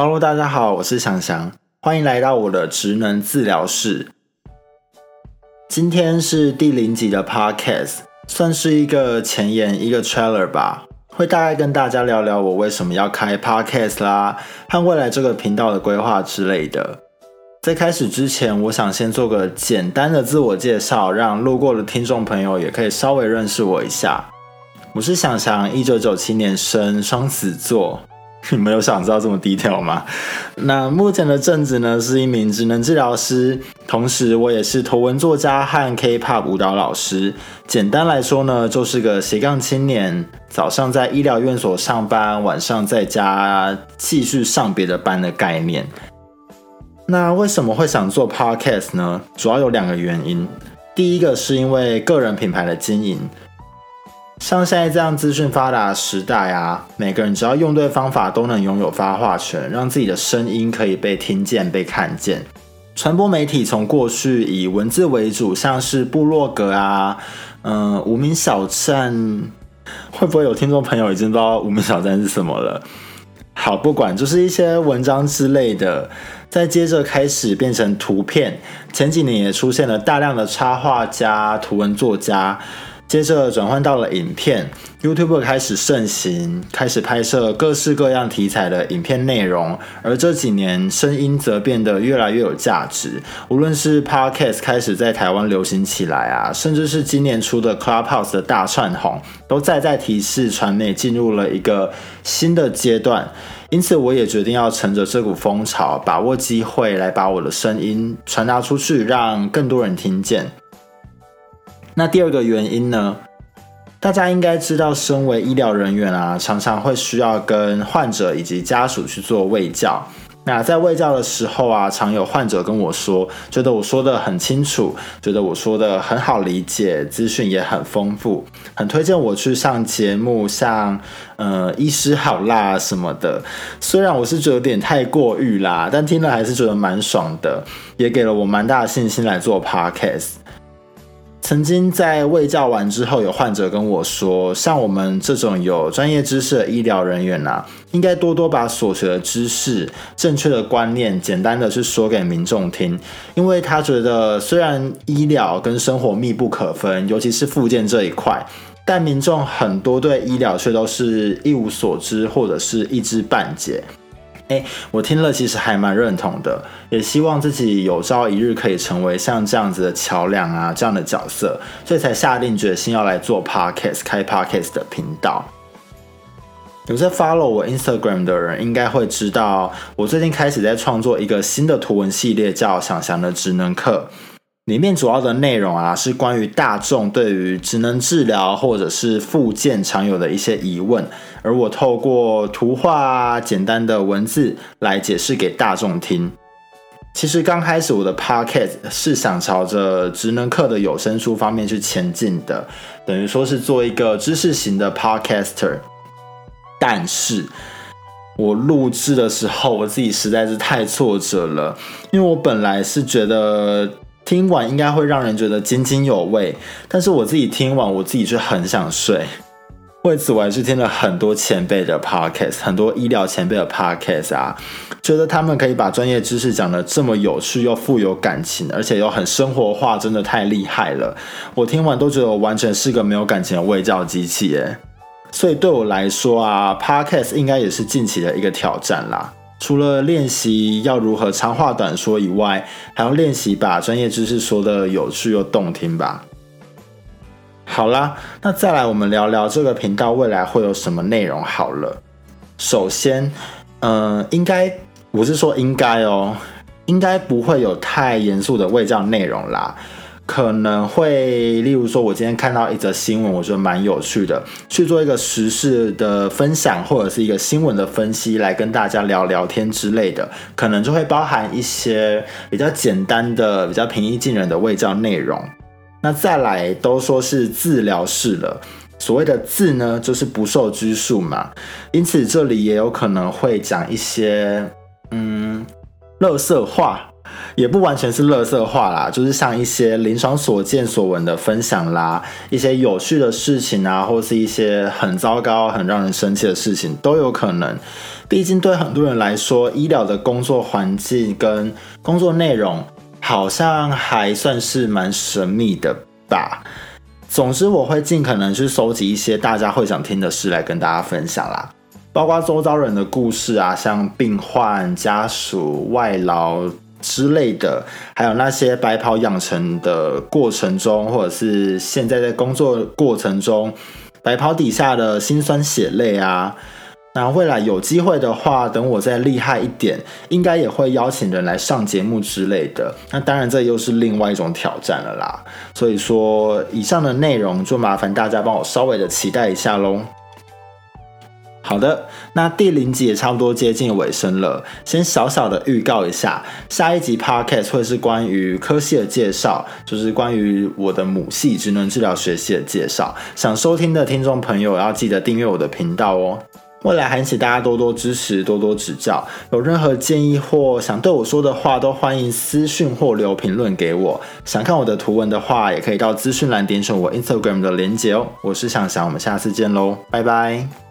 Hello，大家好，我是翔翔，欢迎来到我的职能治疗室。今天是第零集的 Podcast，算是一个前言，一个 trailer 吧，会大概跟大家聊聊我为什么要开 Podcast 啦，和未来这个频道的规划之类的。在开始之前，我想先做个简单的自我介绍，让路过的听众朋友也可以稍微认识我一下。我是想想，一九九七年生，双子座。你没有想知道这么低调吗？那目前的正职呢，是一名职能治疗师，同时我也是图文作家和 K-pop 舞蹈老师。简单来说呢，就是个斜杠青年，早上在医疗院所上班，晚上在家继续上别的班的概念。那为什么会想做 Podcast 呢？主要有两个原因。第一个是因为个人品牌的经营。像现在这样资讯发达的时代啊，每个人只要用对方法，都能拥有发话权，让自己的声音可以被听见、被看见。传播媒体从过去以文字为主，像是部落格啊，嗯，无名小站，会不会有听众朋友已经不知道无名小站是什么了？好，不管，就是一些文章之类的，再接着开始变成图片。前几年也出现了大量的插画家、图文作家。接着转换到了影片，YouTube 开始盛行，开始拍摄各式各样题材的影片内容。而这几年，声音则变得越来越有价值。无论是 Podcast 开始在台湾流行起来啊，甚至是今年出的 Clubhouse 的大串红，都在在提示传媒进入了一个新的阶段。因此，我也决定要乘着这股风潮，把握机会来把我的声音传达出去，让更多人听见。那第二个原因呢？大家应该知道，身为医疗人员啊，常常会需要跟患者以及家属去做卫教。那在卫教的时候啊，常有患者跟我说，觉得我说的很清楚，觉得我说的很好理解，资讯也很丰富，很推荐我去上节目，像呃医师好辣什么的。虽然我是觉得有点太过誉啦，但听了还是觉得蛮爽的，也给了我蛮大的信心来做 podcast。曾经在喂教完之后，有患者跟我说，像我们这种有专业知识的医疗人员呐，应该多多把所学的知识、正确的观念，简单的去说给民众听，因为他觉得虽然医疗跟生活密不可分，尤其是附件这一块，但民众很多对医疗却都是一无所知，或者是一知半解。哎，我听了其实还蛮认同的，也希望自己有朝一日可以成为像这样子的桥梁啊，这样的角色，所以才下定决心要来做 podcast，开 podcast 的频道。有些 follow 我 Instagram 的人应该会知道，我最近开始在创作一个新的图文系列，叫“想想的职能课”。里面主要的内容啊，是关于大众对于职能治疗或者是复健常有的一些疑问，而我透过图画、简单的文字来解释给大众听。其实刚开始我的 podcast 是想朝着职能课的有声书方面去前进的，等于说是做一个知识型的 podcaster。但是我录制的时候，我自己实在是太挫折了，因为我本来是觉得。听完应该会让人觉得津津有味，但是我自己听完，我自己却很想睡。为此，我还是听了很多前辈的 podcast，很多医疗前辈的 podcast 啊，觉得他们可以把专业知识讲得这么有趣又富有感情，而且又很生活化，真的太厉害了。我听完都觉得我完全是个没有感情的喂教机器耶。所以对我来说啊，podcast 应该也是近期的一个挑战啦。除了练习要如何长话短说以外，还要练习把专业知识说的有趣又动听吧。好啦，那再来我们聊聊这个频道未来会有什么内容好了。首先，嗯，应该我是说应该哦，应该不会有太严肃的卫教内容啦。可能会，例如说，我今天看到一则新闻，我觉得蛮有趣的，去做一个时事的分享，或者是一个新闻的分析，来跟大家聊聊天之类的，可能就会包含一些比较简单的、比较平易近人的卫教内容。那再来都说是治疗室了，所谓的“治呢，就是不受拘束嘛，因此这里也有可能会讲一些，嗯，乐色话。也不完全是乐色话啦，就是像一些临床所见所闻的分享啦，一些有趣的事情啊，或是一些很糟糕、很让人生气的事情都有可能。毕竟对很多人来说，医疗的工作环境跟工作内容好像还算是蛮神秘的吧。总之，我会尽可能去收集一些大家会想听的事来跟大家分享啦。包括周遭人的故事啊，像病患家属、外劳。之类的，还有那些白袍养成的过程中，或者是现在在工作过程中，白袍底下的辛酸血泪啊。那未来有机会的话，等我再厉害一点，应该也会邀请人来上节目之类的。那当然，这又是另外一种挑战了啦。所以说，以上的内容就麻烦大家帮我稍微的期待一下喽。好的，那第零集也差不多接近尾声了。先小小的预告一下，下一集 podcast 会是关于科系的介绍，就是关于我的母系职能治疗学系的介绍。想收听的听众朋友要记得订阅我的频道哦。未来还请大家多多支持，多多指教。有任何建议或想对我说的话，都欢迎私讯或留评论给我。想看我的图文的话，也可以到资讯栏点选我 Instagram 的连结哦。我是想想，我们下次见喽，拜拜。